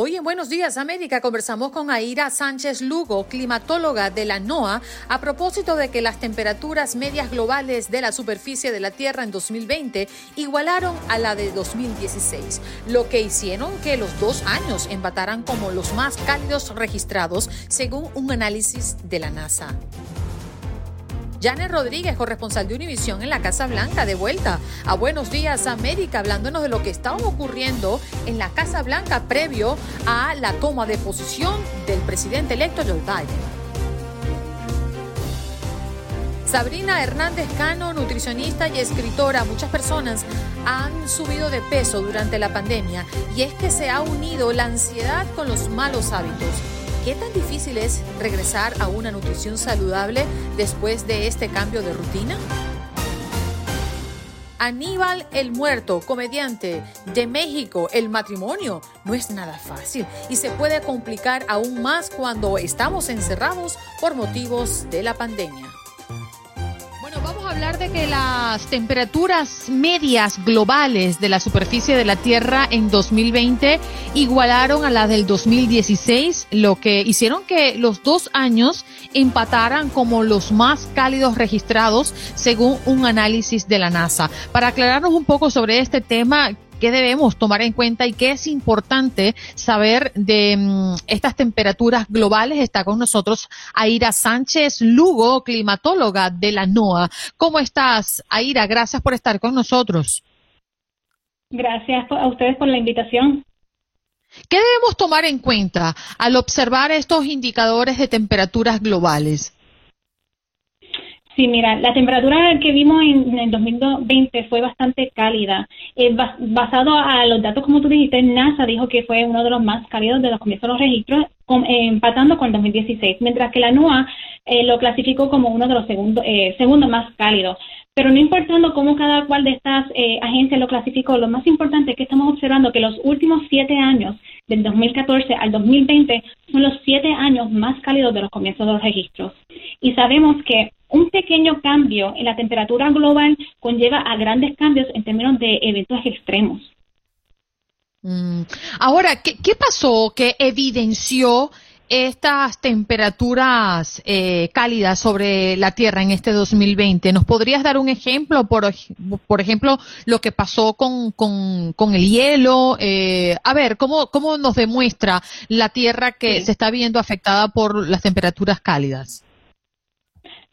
Hoy en Buenos Días América conversamos con Aira Sánchez Lugo, climatóloga de la NOAA, a propósito de que las temperaturas medias globales de la superficie de la Tierra en 2020 igualaron a la de 2016, lo que hicieron que los dos años empataran como los más cálidos registrados según un análisis de la NASA. Janet Rodríguez, corresponsal de Univisión en la Casa Blanca, de vuelta a Buenos Días América, hablándonos de lo que estaba ocurriendo en la Casa Blanca previo a la toma de posición del presidente electo Joe Biden. Sabrina Hernández Cano, nutricionista y escritora, muchas personas han subido de peso durante la pandemia y es que se ha unido la ansiedad con los malos hábitos. ¿Qué tan difícil es regresar a una nutrición saludable después de este cambio de rutina? Aníbal el Muerto, comediante de México, el matrimonio no es nada fácil y se puede complicar aún más cuando estamos encerrados por motivos de la pandemia. A hablar de que las temperaturas medias globales de la superficie de la Tierra en 2020 igualaron a las del 2016, lo que hicieron que los dos años empataran como los más cálidos registrados según un análisis de la NASA. Para aclararnos un poco sobre este tema, qué debemos tomar en cuenta y qué es importante saber de mm, estas temperaturas globales. Está con nosotros Aira Sánchez Lugo, climatóloga de la NOAA. ¿Cómo estás, Aira? Gracias por estar con nosotros. Gracias a ustedes por la invitación. ¿Qué debemos tomar en cuenta al observar estos indicadores de temperaturas globales? Sí, mira, la temperatura que vimos en, el 2020 fue bastante cálida. Eh, basado a los datos, como tú dijiste, NASA dijo que fue uno de los más cálidos de los comienzos de los registros, eh, empatando con el 2016, mientras que la NOAA eh, lo clasificó como uno de los segundos segundo más cálidos. Pero no importando cómo cada cual de estas agencias lo clasificó, lo más importante es que estamos observando que los últimos siete años, del 2014 al 2020, son los siete años más cálidos de los comienzos de los registros. Y sabemos que un pequeño cambio en la temperatura global conlleva a grandes cambios en términos de eventos extremos. Mm. Ahora, ¿qué, pasó que evidenció estas temperaturas eh, cálidas sobre la Tierra en este 2020? ¿Nos podrías dar un ejemplo? Por, por ejemplo, lo que pasó con, con, el hielo. Eh, a ver, ¿cómo, ¿cómo nos demuestra la Tierra que se está viendo afectada por las temperaturas cálidas?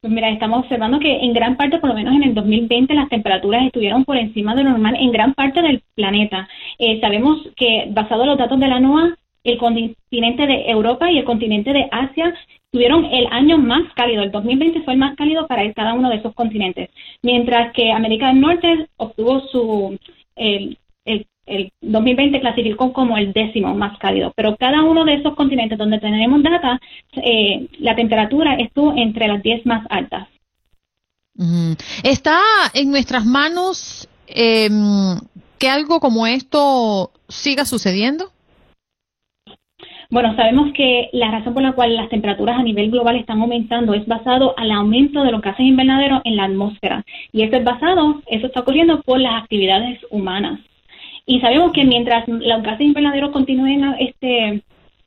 Pues mira, estamos observando que en gran parte, por lo menos en el 2020, las temperaturas estuvieron por encima de lo normal en gran parte del planeta. Eh, sabemos que, basado en los datos de la NOAA, el continente de Europa y el continente de Asia tuvieron el año más cálido. El 2020 fue el más cálido para cada uno de esos continentes, mientras que América del Norte obtuvo su el, el 2020 clasificó como el décimo más cálido, pero cada uno de esos continentes donde tenemos data, eh, la temperatura estuvo entre las 10 más altas. ¿Está en nuestras manos em, que algo como esto siga sucediendo? Bueno, sabemos que la razón por la cual las temperaturas a nivel global están aumentando es basado al aumento de los gases invernaderos en la atmósfera. Y eso es basado, eso está ocurriendo por las actividades humanas. Y sabemos que mientras los gases invernaderos continúen este,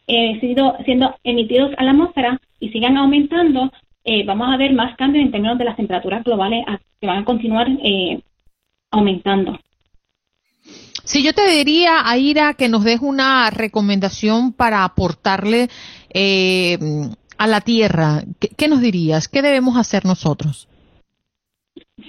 eh, siendo, emitidos a la atmósfera y sigan aumentando, eh, vamos a ver más cambios en términos de las temperaturas globales que van a continuar eh, aumentando. Si yo te diría, Aira, que nos des una recomendación para aportarle eh, a la Tierra, ¿qué, nos dirías? ¿Qué debemos hacer nosotros?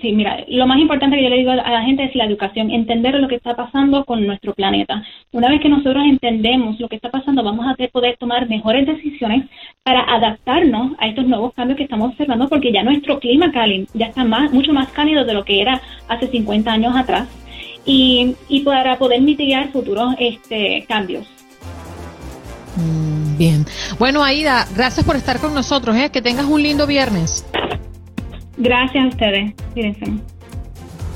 Sí, mira, lo más importante que yo le digo a la gente es la educación, entender lo que está pasando con nuestro planeta. Una vez que nosotros entendemos lo que está pasando, vamos a poder tomar mejores decisiones para adaptarnos a estos nuevos cambios que estamos observando, porque ya nuestro clima cálido ya está más, mucho más cálido de lo que era hace 50 años atrás y, y para poder mitigar futuros este, cambios. Mm, bien. Bueno, Aida, gracias por estar con nosotros. ¿eh? Que tengas un lindo viernes. Gracias a ustedes.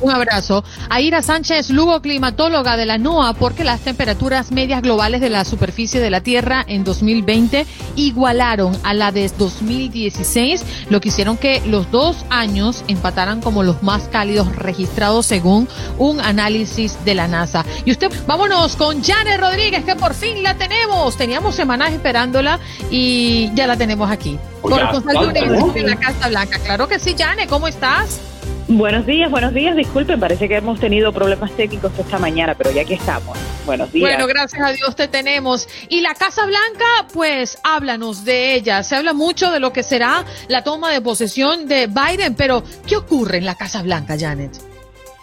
Un abrazo. Aira Sánchez, Lugo, climatóloga de la NOAA, porque las temperaturas medias globales de la superficie de la Tierra en 2020 igualaron a la de 2016, lo que hicieron que los dos años empataran como los más cálidos registrados según un análisis de la NASA. Y usted, vámonos con Janet Rodríguez, que por fin la tenemos. Teníamos semanas esperándola y ya la tenemos aquí. Por de la Casa Blanca. Claro que sí, Janet, ¿cómo estás? Buenos días, buenos días. Disculpen, parece que hemos tenido problemas técnicos esta mañana, pero ya aquí estamos. Buenos días. Bueno, gracias a Dios te tenemos. Y la Casa Blanca, pues háblanos de ella. Se habla mucho de lo que será la toma de posesión de Biden, pero ¿qué ocurre en la Casa Blanca, Janet?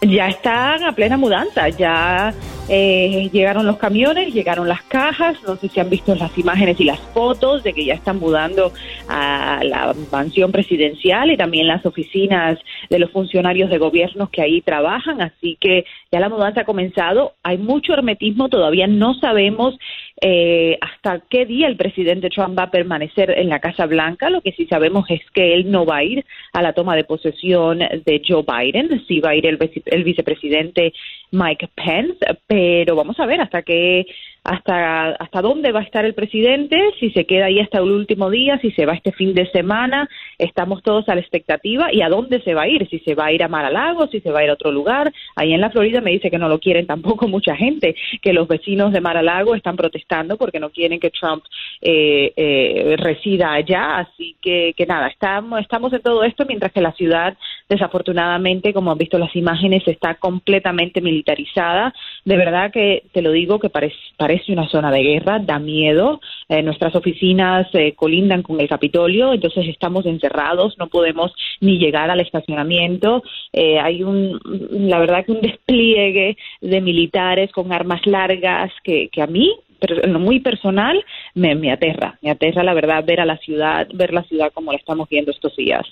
Ya están a plena mudanza, ya eh, llegaron los camiones, llegaron las cajas, no sé si han visto las imágenes y las fotos de que ya están mudando a la mansión presidencial y también las oficinas de los funcionarios de gobiernos que ahí trabajan, así que ya la mudanza ha comenzado, hay mucho hermetismo, todavía no sabemos eh, hasta qué día el presidente Trump va a permanecer en la Casa Blanca. Lo que sí sabemos es que él no va a ir a la toma de posesión de Joe Biden, sí va a ir el, el vicepresidente Mike Pence, pero vamos a ver hasta qué hasta, hasta dónde va a estar el presidente, si se queda ahí hasta el último día, si se va este fin de semana, estamos todos a la expectativa y a dónde se va a ir, si se va a ir a Mar-a-Lago, si se va a ir a otro lugar. Ahí en la Florida me dice que no lo quieren tampoco mucha gente, que los vecinos de Mar-a-Lago están protestando porque no quieren que Trump eh, eh, resida allá, así que, que nada, estamos, estamos en todo esto mientras que la ciudad desafortunadamente, como han visto las imágenes, está completamente militarizada. De verdad que te lo digo que parece parece una zona de guerra, da miedo. Eh, nuestras oficinas eh, colindan con el Capitolio, entonces estamos encerrados, no podemos ni llegar al estacionamiento. Eh, hay un, la verdad que un despliegue de militares con armas largas que, que a mí en lo muy personal me, me aterra, me aterra la verdad ver a la ciudad, ver la ciudad como la estamos viendo estos días.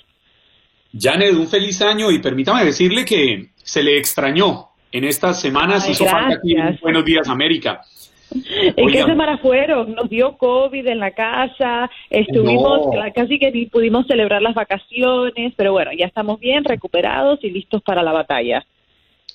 Janet, un feliz año y permítame decirle que se le extrañó en estas semanas, hizo falta aquí en Buenos Días América. ¿En qué semana fueron? Nos dio COVID en la casa, estuvimos casi que ni pudimos celebrar las vacaciones, pero bueno, ya estamos bien, recuperados y listos para la batalla.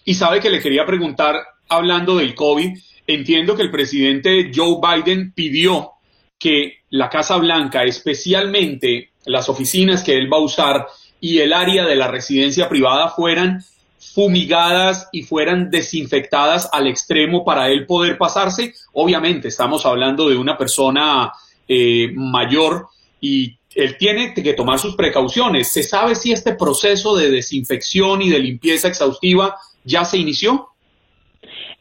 Y sabe que le quería preguntar, hablando del COVID, entiendo que el presidente Joe Biden pidió que la Casa Blanca, especialmente las oficinas que él va a usar y el área de la residencia privada fueran fumigadas y fueran desinfectadas al extremo para él poder pasarse. Obviamente estamos hablando de una persona eh, mayor y él tiene que tomar sus precauciones. ¿Se sabe si este proceso de desinfección y de limpieza exhaustiva ya se inició?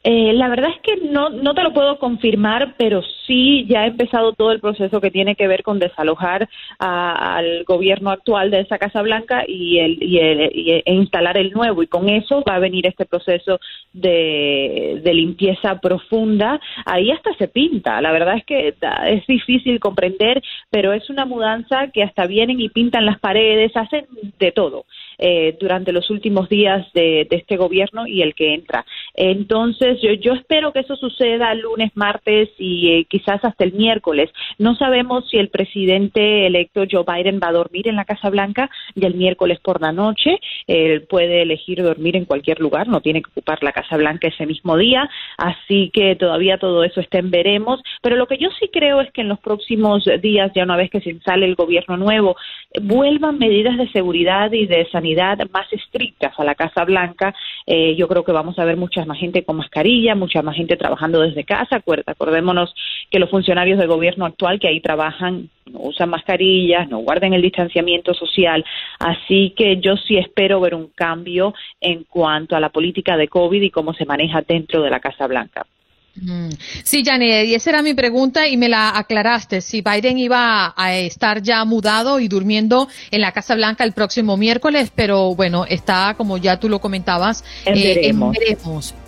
Eh, la verdad es que no, no te lo puedo confirmar, pero sí ya ha empezado todo el proceso que tiene que ver con desalojar al gobierno actual de esa Casa Blanca y, el, y, e instalar el nuevo. Y con eso va a venir este proceso de, de limpieza profunda. Ahí hasta se pinta. La verdad es que es difícil comprender, pero es una mudanza que hasta vienen y pintan las paredes, hacen de todo. Eh, durante los últimos días de, este gobierno y el que entra. Entonces, yo, yo espero que eso suceda lunes, martes y eh, quizás hasta el miércoles. No sabemos si el presidente electo Joe Biden va a dormir en la Casa Blanca y el miércoles por la noche. Él puede elegir dormir en cualquier lugar, no tiene que ocupar la Casa Blanca ese mismo día. Así que todavía todo eso está en veremos. Pero lo que yo sí creo es que en los próximos días, ya una vez que se sale el gobierno nuevo, vuelvan medidas de seguridad y de sanidad más estrictas a la Casa Blanca. Eh, yo creo que vamos a ver mucha más gente con mascarilla, mucha más gente trabajando desde casa. Acordémonos que los funcionarios del gobierno actual que ahí trabajan no usan mascarillas, no guardan el distanciamiento social. Así que yo sí espero ver un cambio en cuanto a la política de COVID y cómo se maneja dentro de la Casa Blanca. Mm. Sí, Janet, y esa era mi pregunta y me la aclaraste. Si Biden iba a estar ya mudado y durmiendo en la Casa Blanca el próximo miércoles, pero bueno, está, como ya tú lo comentabas, eh,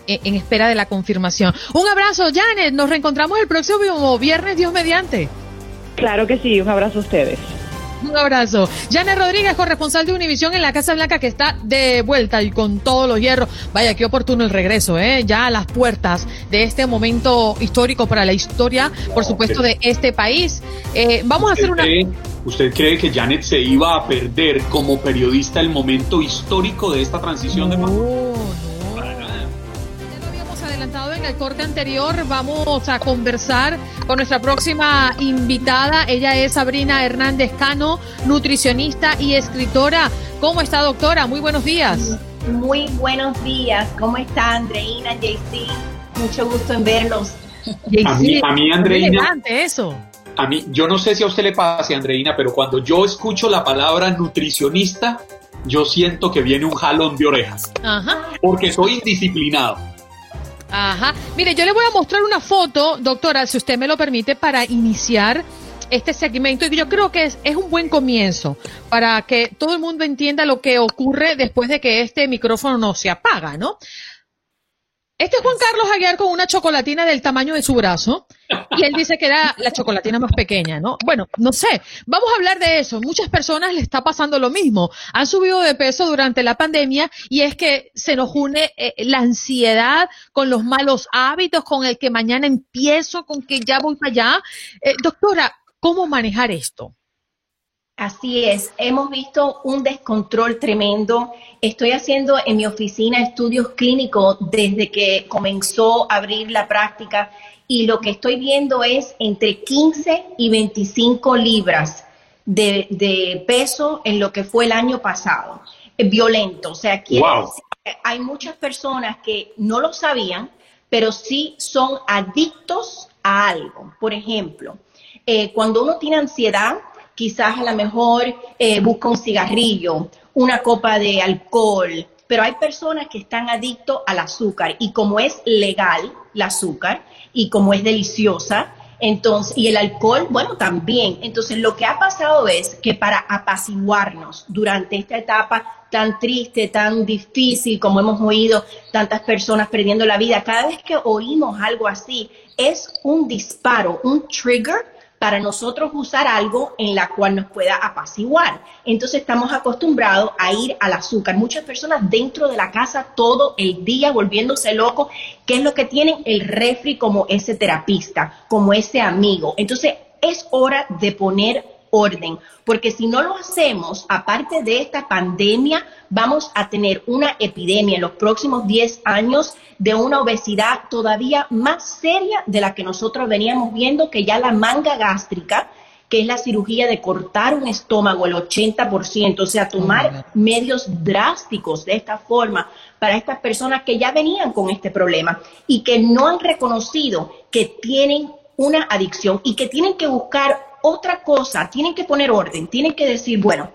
en, espera de la confirmación. Un abrazo, Janet. Nos reencontramos el próximo viernes, Dios mediante. Claro que sí, un abrazo a ustedes. Un abrazo. Janet Rodríguez, corresponsal de Univisión en la Casa Blanca, que está de vuelta y con todos los hierros. Vaya, qué oportuno el regreso, ¿eh? Ya a las puertas de este momento histórico para la historia, por supuesto, de este país. Eh, vamos a hacer una. ¿Usted cree que Janet se iba a perder como periodista el momento histórico de esta transición de en el corte anterior, vamos a conversar con nuestra próxima invitada. Ella es Sabrina Hernández Cano, nutricionista y escritora. ¿Cómo está, doctora? Muy buenos días. Muy buenos días. ¿Cómo está, Andreina, JC? Mucho gusto en verlos. a mí, a mí Andreina. eso. A mí, yo no sé si a usted le pase, Andreina, pero cuando yo escucho la palabra nutricionista, yo siento que viene un jalón de orejas. Ajá. Porque soy indisciplinado. Ajá. Mire, yo le voy a mostrar una foto, doctora, si usted me lo permite, para iniciar este segmento y yo creo que es, es, un buen comienzo para que todo el mundo entienda lo que ocurre después de que este micrófono no se apaga, ¿no? Este es Juan Carlos Aguiar con una chocolatina del tamaño de su brazo y él dice que era la chocolatina más pequeña, ¿no? Bueno, no sé, vamos a hablar de eso. Muchas personas le está pasando lo mismo. Han subido de peso durante la pandemia y es que se nos une eh, la ansiedad con los malos hábitos, con el que mañana empiezo, con que ya voy para allá. Eh, doctora, ¿cómo manejar esto? Así es, hemos visto un descontrol tremendo. Estoy haciendo en mi oficina estudios clínicos desde que comenzó a abrir la práctica y lo que estoy viendo es entre 15 y 25 libras de, peso en lo que fue el año pasado. Violento, o sea, hay muchas personas que no lo sabían, pero sí son adictos a algo. Por ejemplo, eh, cuando uno tiene ansiedad, quizás a lo mejor eh, busca un cigarrillo, una copa de alcohol, pero hay personas que están adictos al azúcar y como es legal el azúcar y como es deliciosa, entonces, y el alcohol, bueno, también. Entonces, lo que ha pasado es que para apaciguarnos durante esta etapa tan triste, tan difícil, como hemos oído tantas personas perdiendo la vida, cada vez que oímos algo así, es un disparo, un trigger para nosotros usar algo en la cual nos pueda apaciguar. Entonces estamos acostumbrados a ir al azúcar. Muchas personas dentro de la casa todo el día volviéndose locos. ¿Qué es lo que tienen? El refri como ese terapista, como ese amigo. Entonces es hora de poner orden, porque si no lo hacemos, aparte de esta pandemia, vamos a tener una epidemia en los próximos 10 años de una obesidad todavía más seria de la que nosotros veníamos viendo, que ya la manga gástrica, que es la cirugía de cortar un estómago el 80%, o sea, tomar medios drásticos de esta forma para estas personas que ya venían con este problema y que no han reconocido que tienen una adicción y que tienen que buscar otra cosa, tienen que poner orden, tienen que decir, bueno,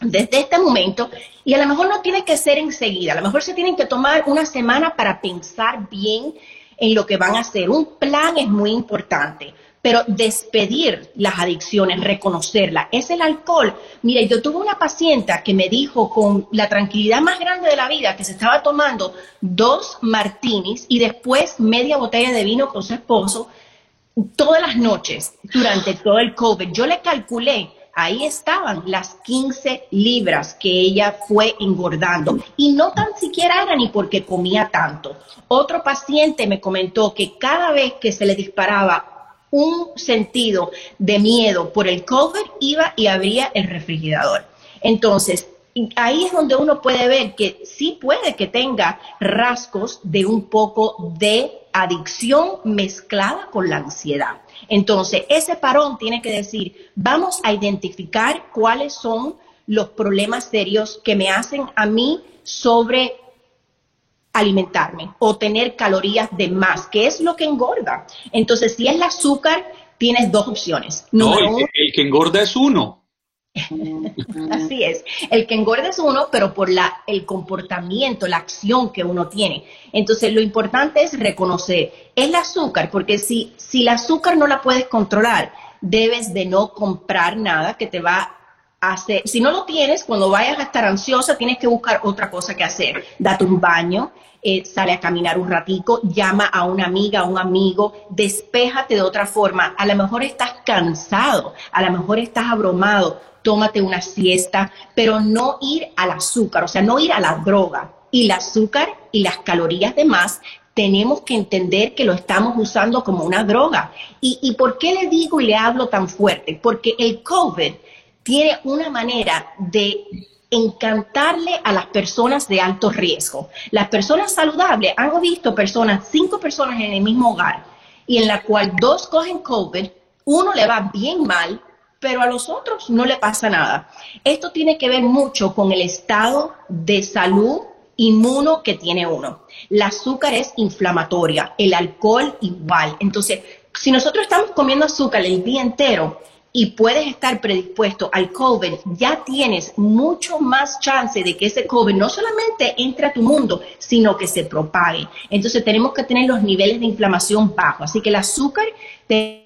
desde este momento, y a lo mejor no tiene que ser enseguida, a lo mejor se tienen que tomar una semana para pensar bien en lo que van a hacer. Un plan es muy importante, pero despedir las adicciones, reconocerla, es el alcohol. Mire, yo tuve una paciente que me dijo con la tranquilidad más grande de la vida que se estaba tomando dos martinis y después media botella de vino con su esposo todas las noches durante todo el COVID. Yo le calculé ahí estaban las 15 libras que ella fue engordando. Y no tan siquiera era ni porque comía tanto. Otro paciente me comentó que cada vez que se le disparaba un sentido de miedo por el COVID, iba y abría el refrigerador. Entonces, ahí es donde uno puede ver que sí puede que tenga rasgos de un poco de adicción mezclada con la ansiedad. Entonces, ese parón tiene que decir, vamos a identificar cuáles son los problemas serios que me hacen a mí sobre alimentarme o tener calorías de más, que es lo que engorda. Entonces, si es el azúcar, tienes dos opciones. No, el, que engorda es uno. Así es. El que engorda es uno, pero por la, el comportamiento, la acción que uno tiene. Entonces, lo importante es reconocer el azúcar, porque si, si el azúcar no la puedes controlar, debes de no comprar nada que te va a hacer. Si no lo tienes, cuando vayas a estar ansiosa, tienes que buscar otra cosa que hacer. Date un baño, eh, sale a caminar un ratico, llama a una amiga, a un amigo, despéjate de otra forma. A lo mejor estás cansado, a lo mejor estás abrumado tómate una siesta, pero no ir al azúcar, o sea, no ir a la droga. Y el azúcar y las calorías de más tenemos que entender que lo estamos usando como una droga. ¿Y, ¿Y por qué le digo y le hablo tan fuerte? Porque el COVID tiene una manera de encantarle a las personas de alto riesgo. Las personas saludables han visto personas, cinco personas en el mismo hogar, y en la cual dos cogen COVID, uno le va bien mal pero a los otros no le pasa nada. Esto tiene que ver mucho con el estado de salud inmuno que tiene uno. El azúcar es inflamatoria, el alcohol igual. Entonces, si nosotros estamos comiendo azúcar el día entero y puedes estar predispuesto al COVID, ya tienes mucho más chance de que ese COVID no solamente entre a tu mundo, sino que se propague. Entonces, tenemos que tener los niveles de inflamación bajos. Así que el azúcar... Te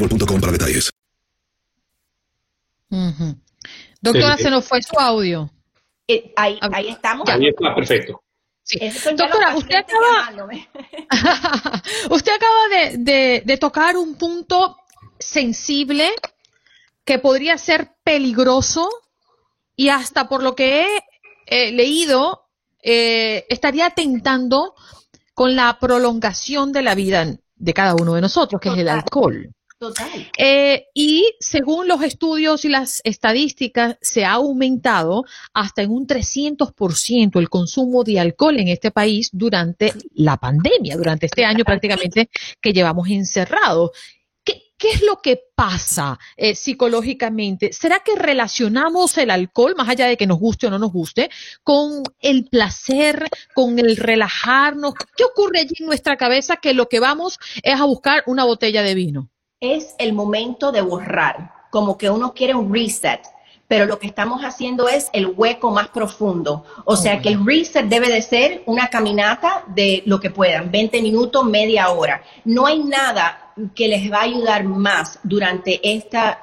para detalles. Doctora, se nos fue su audio. Eh, ahí, estamos. Ahí está, perfecto. Doctora, usted acaba, usted acaba de, tocar un punto sensible que podría ser peligroso y hasta por lo que he leído eh, estaría atentando con la prolongación de la vida de cada uno de nosotros, que es el alcohol. Total. Eh, y según los estudios y las estadísticas, se ha aumentado hasta en un 300% el consumo de alcohol en este país durante la pandemia, durante este año prácticamente que llevamos encerrados. ¿Qué, es lo que pasa eh, psicológicamente? ¿Será que relacionamos el alcohol, más allá de que nos guste o no nos guste, con el placer, con el relajarnos? ¿Qué ocurre allí en nuestra cabeza que lo que vamos es a buscar una botella de vino? Es el momento de borrar, como que uno quiere un reset, pero lo que estamos haciendo es el hueco más profundo. O sea que el reset debe de ser una caminata de lo que puedan, 20 minutos, media hora. No hay nada que les va a ayudar más durante esta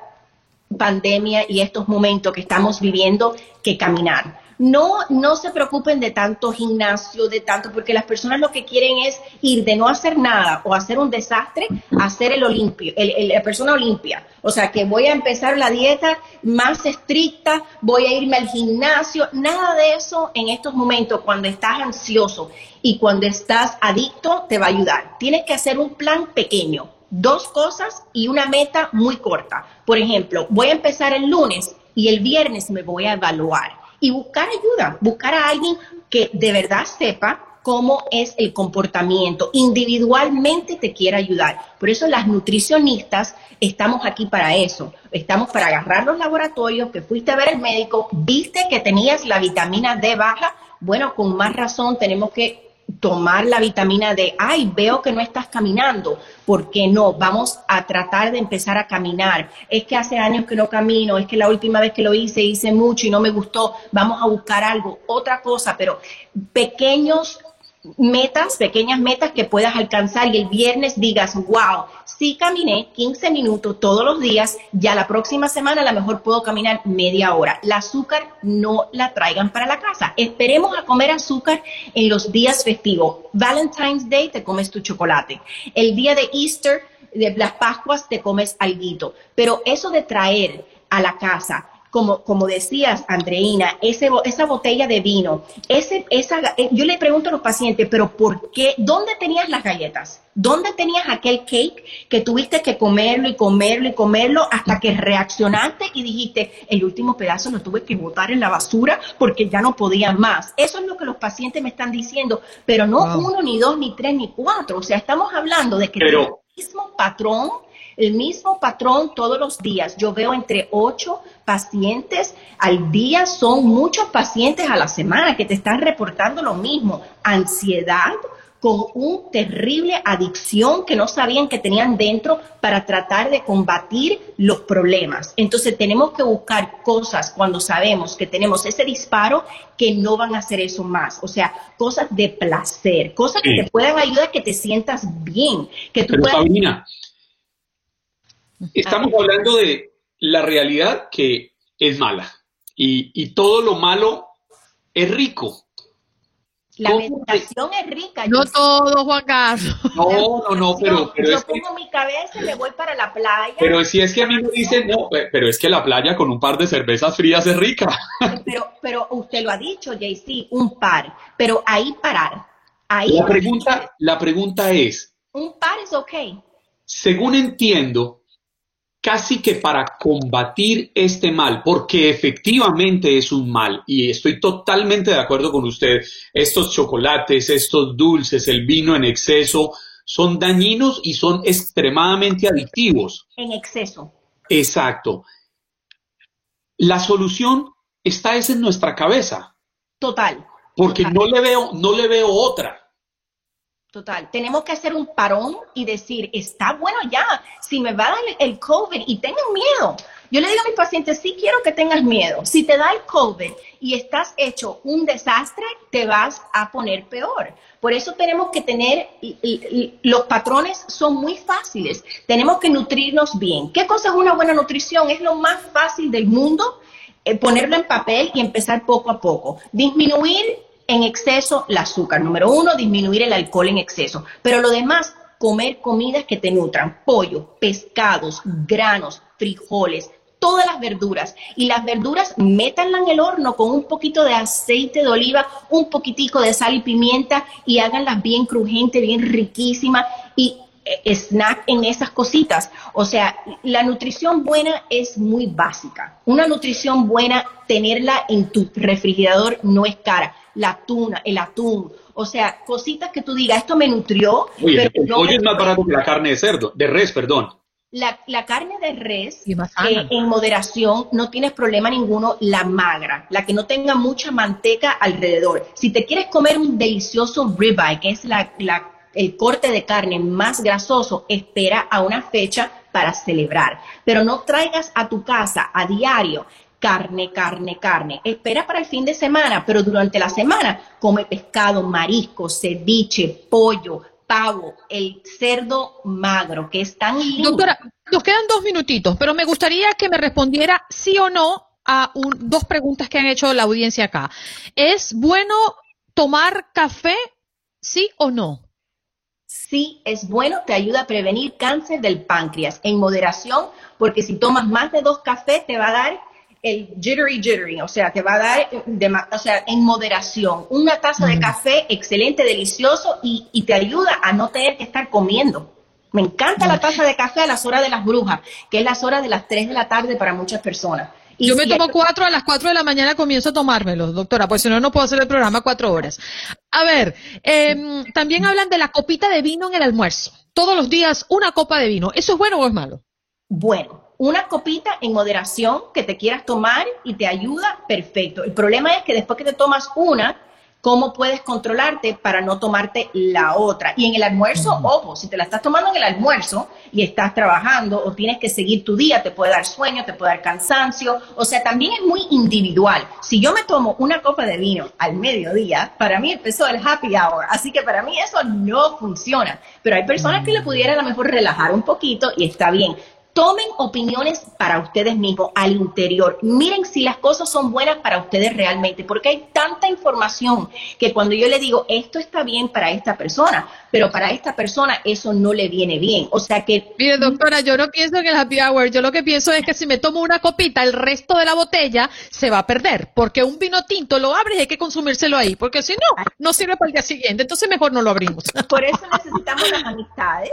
pandemia y estos momentos que estamos viviendo que caminar. No, no se preocupen de tanto gimnasio, de tanto, porque las personas lo que quieren es ir de no hacer nada o hacer un desastre a hacer el olimpio, el, la persona olimpia. O sea, que voy a empezar la dieta más estricta, voy a irme al gimnasio, nada de eso en estos momentos cuando estás ansioso y cuando estás adicto te va a ayudar. Tienes que hacer un plan pequeño, dos cosas y una meta muy corta. Por ejemplo, voy a empezar el lunes y el viernes me voy a evaluar y buscar ayuda, buscar a alguien que de verdad sepa cómo es el comportamiento, individualmente te quiera ayudar. Por eso las nutricionistas estamos aquí para eso. Estamos para agarrar los laboratorios, que fuiste a ver al médico, viste que tenías la vitamina D baja, bueno, con más razón tenemos que tomar la vitamina D. Ay, veo que no estás caminando. ¿Por qué no? Vamos a tratar de empezar a caminar. Es que hace años que no camino, es que la última vez que lo hice hice mucho y no me gustó. Vamos a buscar algo, otra cosa, pero pequeños metas, pequeñas metas que puedas alcanzar y el viernes digas, wow, sí caminé 15 minutos todos los días, ya la próxima semana a lo mejor puedo caminar media hora. El azúcar no la traigan para la casa. Esperemos a comer azúcar en los días festivos. Valentine's Day te comes tu chocolate. El día de Easter, de las Pascuas, te comes alguito. Pero eso de traer a la casa como, como decías, Andreina, ese, esa botella de vino, ese, esa, eh, yo le pregunto a los pacientes, pero ¿por qué? ¿Dónde tenías las galletas? ¿Dónde tenías aquel cake que tuviste que comerlo y comerlo y comerlo hasta que reaccionaste y dijiste, el último pedazo lo tuve que botar en la basura porque ya no podía más? Eso es lo que los pacientes me están diciendo, pero no uno, ni dos, ni tres, ni cuatro. O sea, estamos hablando de que el mismo patrón el mismo patrón todos los días. Yo veo entre ocho pacientes al día, son muchos pacientes a la semana que te están reportando lo mismo, ansiedad con una terrible adicción que no sabían que tenían dentro para tratar de combatir los problemas. Entonces tenemos que buscar cosas cuando sabemos que tenemos ese disparo que no van a hacer eso más. O sea, cosas de placer, cosas que te puedan ayudar que te sientas bien, que tú puedas... Estamos hablando de la realidad que es mala y, todo lo malo es rico. La meditación es rica. No todo, Juan Carlos. No, no, no, pero... pero yo pongo mi cabeza y me voy para la playa. Pero si es que a mí me dicen, no, pero es que la playa con un par de cervezas frías es rica. Pero, pero usted lo ha dicho, JC, un par. Pero ahí parar. Ahí la, pregunta, la pregunta es... Un par es ok. Según entiendo, casi que para combatir este mal, porque efectivamente es un mal, y estoy totalmente de acuerdo con usted, estos chocolates, estos dulces, el vino en exceso, son dañinos y son extremadamente adictivos. En exceso. Exacto. La solución está es en nuestra cabeza. Total. Porque no le veo, no le veo otra. Total, tenemos que hacer un parón y decir, está bueno ya, si me va a dar el COVID y tengan miedo. Yo le digo a mis pacientes, sí quiero que tengas miedo. Si te da el COVID y estás hecho un desastre, te vas a poner peor. Por eso tenemos que tener, los patrones son muy fáciles. Tenemos que nutrirnos bien. ¿Qué cosa es una buena nutrición? Es lo más fácil del mundo, eh, ponerlo en papel y empezar poco a poco. Disminuir en exceso el azúcar. Número uno, disminuir el alcohol en exceso. Pero lo demás, comer comidas que te nutran. Pollo, pescados, granos, frijoles, todas las verduras. Y las verduras, métanlas en el horno con un poquito de aceite de oliva, un poquitico de sal y pimienta y háganlas bien crujientes, bien riquísimas. Y eh, snack en esas cositas. O sea, la nutrición buena es muy básica. Una nutrición buena, tenerla en tu refrigerador no es cara la tuna, el atún, o sea, cositas que tú digas, esto me nutrió. Oye, el pollo es más barato que la carne de cerdo, de res, perdón. La, carne de res, en moderación, no tienes problema ninguno, la magra, la que no tenga mucha manteca alrededor. Si te quieres comer un delicioso ribeye, que es la, el corte de carne más grasoso, espera a una fecha para celebrar. Pero no traigas a tu casa a diario carne, carne, carne. Espera para el fin de semana, pero durante la semana come pescado, marisco, ceviche, pollo, pavo, el cerdo magro, que es tan lindo. Doctora, nos quedan dos minutitos, pero me gustaría que me respondiera sí o no a dos preguntas que han hecho la audiencia acá. ¿Es bueno tomar café, sí o no? Sí, es bueno, te ayuda a prevenir cáncer del páncreas en moderación, porque si tomas más de dos cafés te va a dar el jittery jittery, o sea, te va a dar, o sea, en moderación. Una taza de café excelente, delicioso y, te ayuda a no tener que estar comiendo. Me encanta la taza de café a las horas de las brujas, que es las horas de las 3 de la tarde para muchas personas. Yo me tomo cuatro, a las 4 de la mañana comienzo a tomármelo, doctora, pues si no, no puedo hacer el programa cuatro horas. A ver, em, también hablan de la copita de vino en el almuerzo. Todos los días una copa de vino. ¿Eso es bueno o es malo? Bueno, una copita en moderación que te quieras tomar y te ayuda, perfecto. El problema es que después que te tomas una, cómo puedes controlarte para no tomarte la otra. Y en el almuerzo, ojo, si te la estás tomando en el almuerzo y estás trabajando o tienes que seguir tu día, te puede dar sueño, te puede dar cansancio, o sea, también es muy individual. Si yo me tomo una copa de vino al mediodía, para mí empezó el happy hour, así que para mí eso no funciona. Pero hay personas que le pudieran a lo mejor relajar un poquito y está bien. Tomen opiniones para ustedes mismos al interior. Miren si las cosas son buenas para ustedes realmente, porque hay tanta información que cuando yo le digo esto está bien para esta persona, pero para esta persona eso no le viene bien. O sea que. Mire, doctora, yo no pienso en el happy hour. Yo lo que pienso es que si me tomo una copita, el resto de la botella se va a perder, porque un vino tinto lo abres y hay que consumírselo ahí, porque si no, no sirve para el día siguiente. Entonces mejor no lo abrimos. Por eso necesitamos las amistades.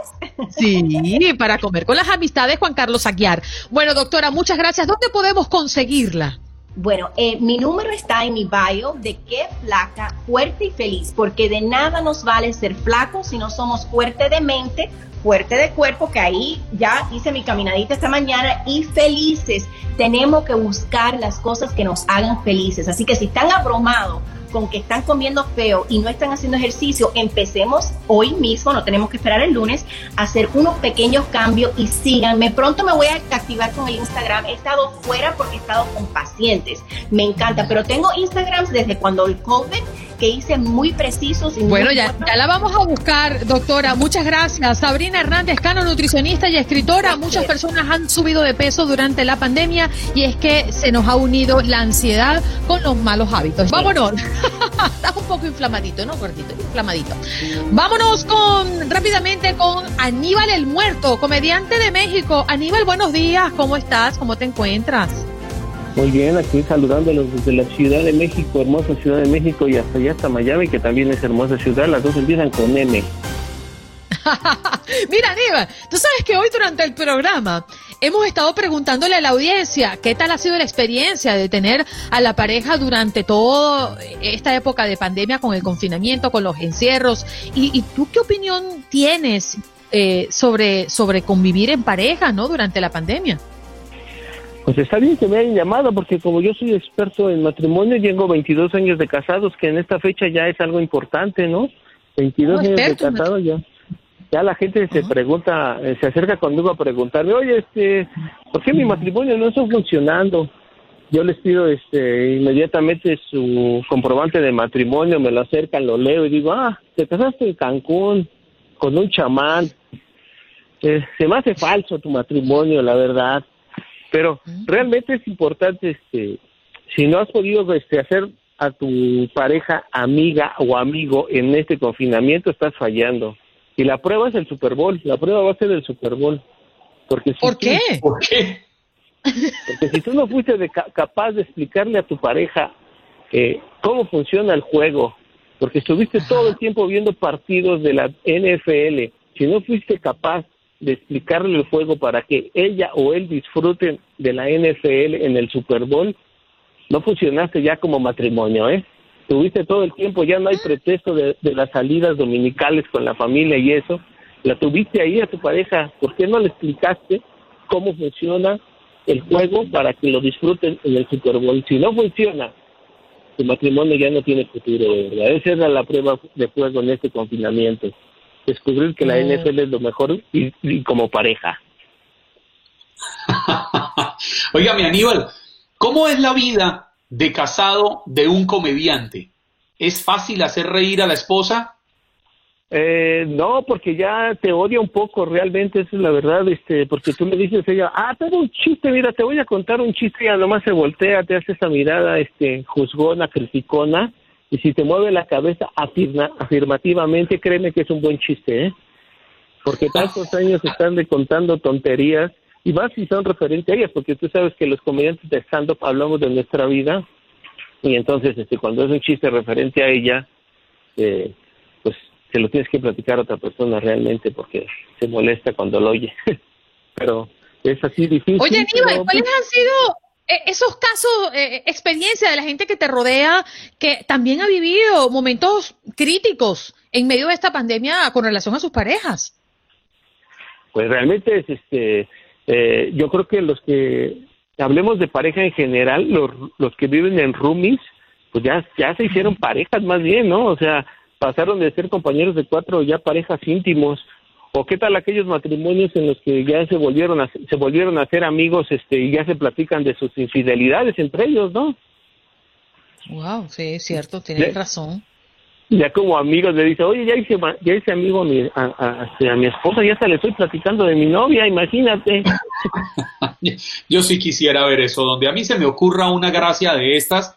Sí, para comer con las amistades, Juan Carlos Aguiar. Bueno, doctora, muchas gracias. ¿Dónde podemos conseguirla? Bueno, eh, mi número está en mi bio de qué flaca, fuerte y feliz, porque de nada nos vale ser flacos si no somos fuerte de mente, fuerte de cuerpo, que ahí ya hice mi caminadita esta mañana, y felices. Tenemos que buscar las cosas que nos hagan felices. Así que si están abrumados con que están comiendo feo y no están haciendo ejercicio, empecemos hoy mismo, no tenemos que esperar el lunes, a hacer unos pequeños cambios y síganme. Pronto me voy a activar con el Instagram. He estado fuera porque he estado con pacientes. Me encanta, pero tengo Instagrams desde cuando el COVID que hice muy precisos. Y bueno, ya, ya la vamos a buscar, doctora. Muchas gracias. Sabrina Hernández Cano, nutricionista y escritora. Muchas personas han subido de peso durante la pandemia y es que se nos ha unido la ansiedad con los malos hábitos. Vámonos. Estás un poco inflamadito, ¿no? Gordito, inflamadito. Vámonos con rápidamente con Aníbal el Muerto, comediante de México. Aníbal, buenos días. ¿Cómo estás? ¿Cómo te encuentras? Muy bien, aquí saludándolos desde la Ciudad de México, hermosa Ciudad de México y hasta allá hasta Miami, que también es hermosa ciudad. Las dos empiezan con M. Mira, Aníbal, tú sabes que hoy durante el programa hemos estado preguntándole a la audiencia qué tal ha sido la experiencia de tener a la pareja durante toda esta época de pandemia con el confinamiento, con los encierros. ¿Y, tú qué opinión tienes eh, sobre, sobre convivir en pareja ¿no? durante la pandemia? Pues está bien que me hayan llamado porque como yo soy experto en matrimonio, llevo 22 años de casados, que en esta fecha ya es algo importante, ¿no? 22 años de casados ya. Ya la gente se pregunta, eh, se acerca conmigo a preguntarme, oye, este, ¿por qué mi matrimonio no está funcionando? Yo les pido este inmediatamente su comprobante de matrimonio, me lo acercan, lo leo y digo, ah, te casaste en Cancún con un chamán. Eh, se me hace falso tu matrimonio, la verdad pero realmente es importante, este, si no has podido este, hacer a tu pareja amiga o amigo en este confinamiento, estás fallando. Y la prueba es el Super Bowl, la prueba va a ser el Super Bowl. Porque si ¿Por qué? ¿Por qué? Porque si tú no fuiste capaz de explicarle a tu pareja eh, cómo funciona el juego, porque estuviste todo el tiempo viendo partidos de la NFL, si no fuiste capaz de explicarle el juego para que ella o él disfruten de la NFL en el Super Bowl, no funcionaste ya como matrimonio, ¿eh? Tuviste todo el tiempo, ya no hay pretexto de, las salidas dominicales con la familia y eso. La tuviste ahí a tu pareja, ¿por qué no le explicaste cómo funciona el juego para que lo disfruten en el Super Bowl? Si no funciona, tu matrimonio ya no tiene futuro, ¿verdad? Esa era la prueba de juego en este confinamiento descubrir que la NFL es lo mejor y, como pareja. Oiga, mi Aníbal, ¿cómo es la vida de casado de un comediante? ¿Es fácil hacer reír a la esposa? Eh, no, porque ya te odia un poco, realmente, esa es la verdad, este, porque tú me dices ella, ah, tengo un chiste, mira, te voy a contar un chiste, y ya nomás se voltea, te hace esa mirada, este, juzgona, criticona, y si te mueve la cabeza afirmativamente, créeme que es un buen chiste, ¿eh? Porque tantos años están de contando tonterías, y más si son referentes a ellas, porque tú sabes que los comediantes de stand-up hablamos de nuestra vida, y entonces este, cuando es un chiste referente a ella, eh, pues se lo tienes que platicar a otra persona realmente, porque se molesta cuando lo oye. pero es así difícil. Oye, Aníbal, ¿cuáles han sido esos casos, eh, experiencia de la gente que te rodea, que también ha vivido momentos críticos en medio de esta pandemia con relación a sus parejas. Pues realmente es este, eh, yo creo que los que hablemos de pareja en general, los, los que viven en roomies, pues ya, ya se hicieron parejas más bien, ¿no? O sea, pasaron de ser compañeros de cuatro ya parejas íntimos. ¿O qué tal aquellos matrimonios en los que ya se volvieron a, se volvieron a ser amigos este, y ya se platican de sus infidelidades entre ellos, ¿no? Wow, sí, es cierto, tienes razón. Ya como amigos le dice, oye, ya hice, ya hice amigo a mi, a, a, mi esposa, ya se le estoy platicando de mi novia, imagínate. Yo sí quisiera ver eso, donde a mí se me ocurra una gracia de estas,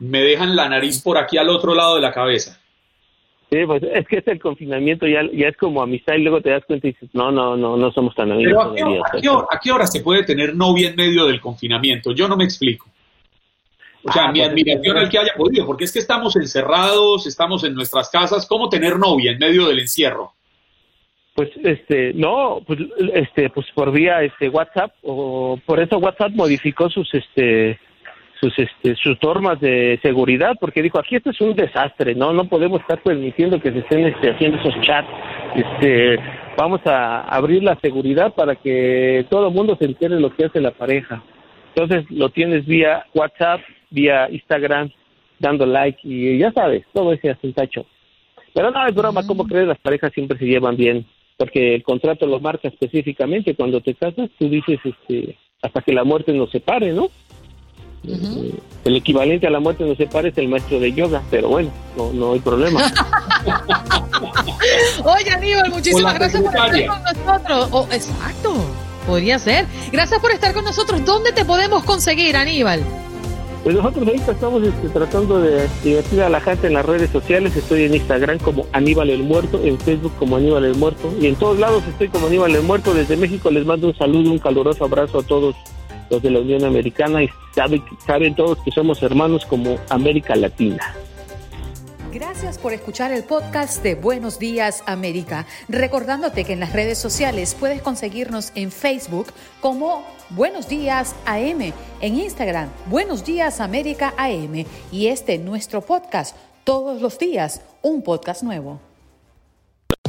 me dejan la nariz por aquí al otro lado de la cabeza. Sí, pues es que es el confinamiento, ya, ya es como amistad y luego te das cuenta y dices, no, no, no, no somos tan amigos. Pero ¿a qué, hora, ¿a, qué hora, se puede tener novia en medio del confinamiento? Yo no me explico. O sea, ah, mi pues, admiración al que haya podido, porque es que estamos encerrados, estamos en nuestras casas, ¿cómo tener novia en medio del encierro? Pues este, no, pues este, pues por vía este WhatsApp o por eso WhatsApp modificó sus este sus este sus normas de seguridad porque dijo aquí esto es un desastre no no podemos estar permitiendo que se estén este, haciendo esos chats este vamos a abrir la seguridad para que todo el mundo se entere lo que hace la pareja. Entonces lo tienes vía WhatsApp vía Instagram dando like y ya sabes todo ese tacho pero no es broma como crees las parejas siempre se llevan bien porque el contrato lo marca específicamente. Cuando te casas tú dices este hasta que la muerte nos separe no el equivalente a la muerte no se parece el maestro de yoga, pero bueno, no, no hay problema. Oye, Aníbal, muchísimas gracias por estar con nosotros. Oh, exacto, podría ser. Gracias por estar con nosotros. ¿Dónde te podemos conseguir, Aníbal? Pues nosotros ahorita estamos este, tratando de divertir a la gente en las redes sociales. Estoy en Instagram como Aníbal el Muerto, en Facebook como Aníbal el Muerto y en todos lados estoy como Aníbal el Muerto. Desde México les mando un saludo, un caluroso abrazo a todos de la Unión Americana y saben, saben todos que somos hermanos como América Latina. Gracias por escuchar el podcast de Buenos Días América. Recordándote que en las redes sociales puedes conseguirnos en Facebook como Buenos Días AM, en Instagram Buenos Días América AM y este nuestro podcast todos los días, un podcast nuevo.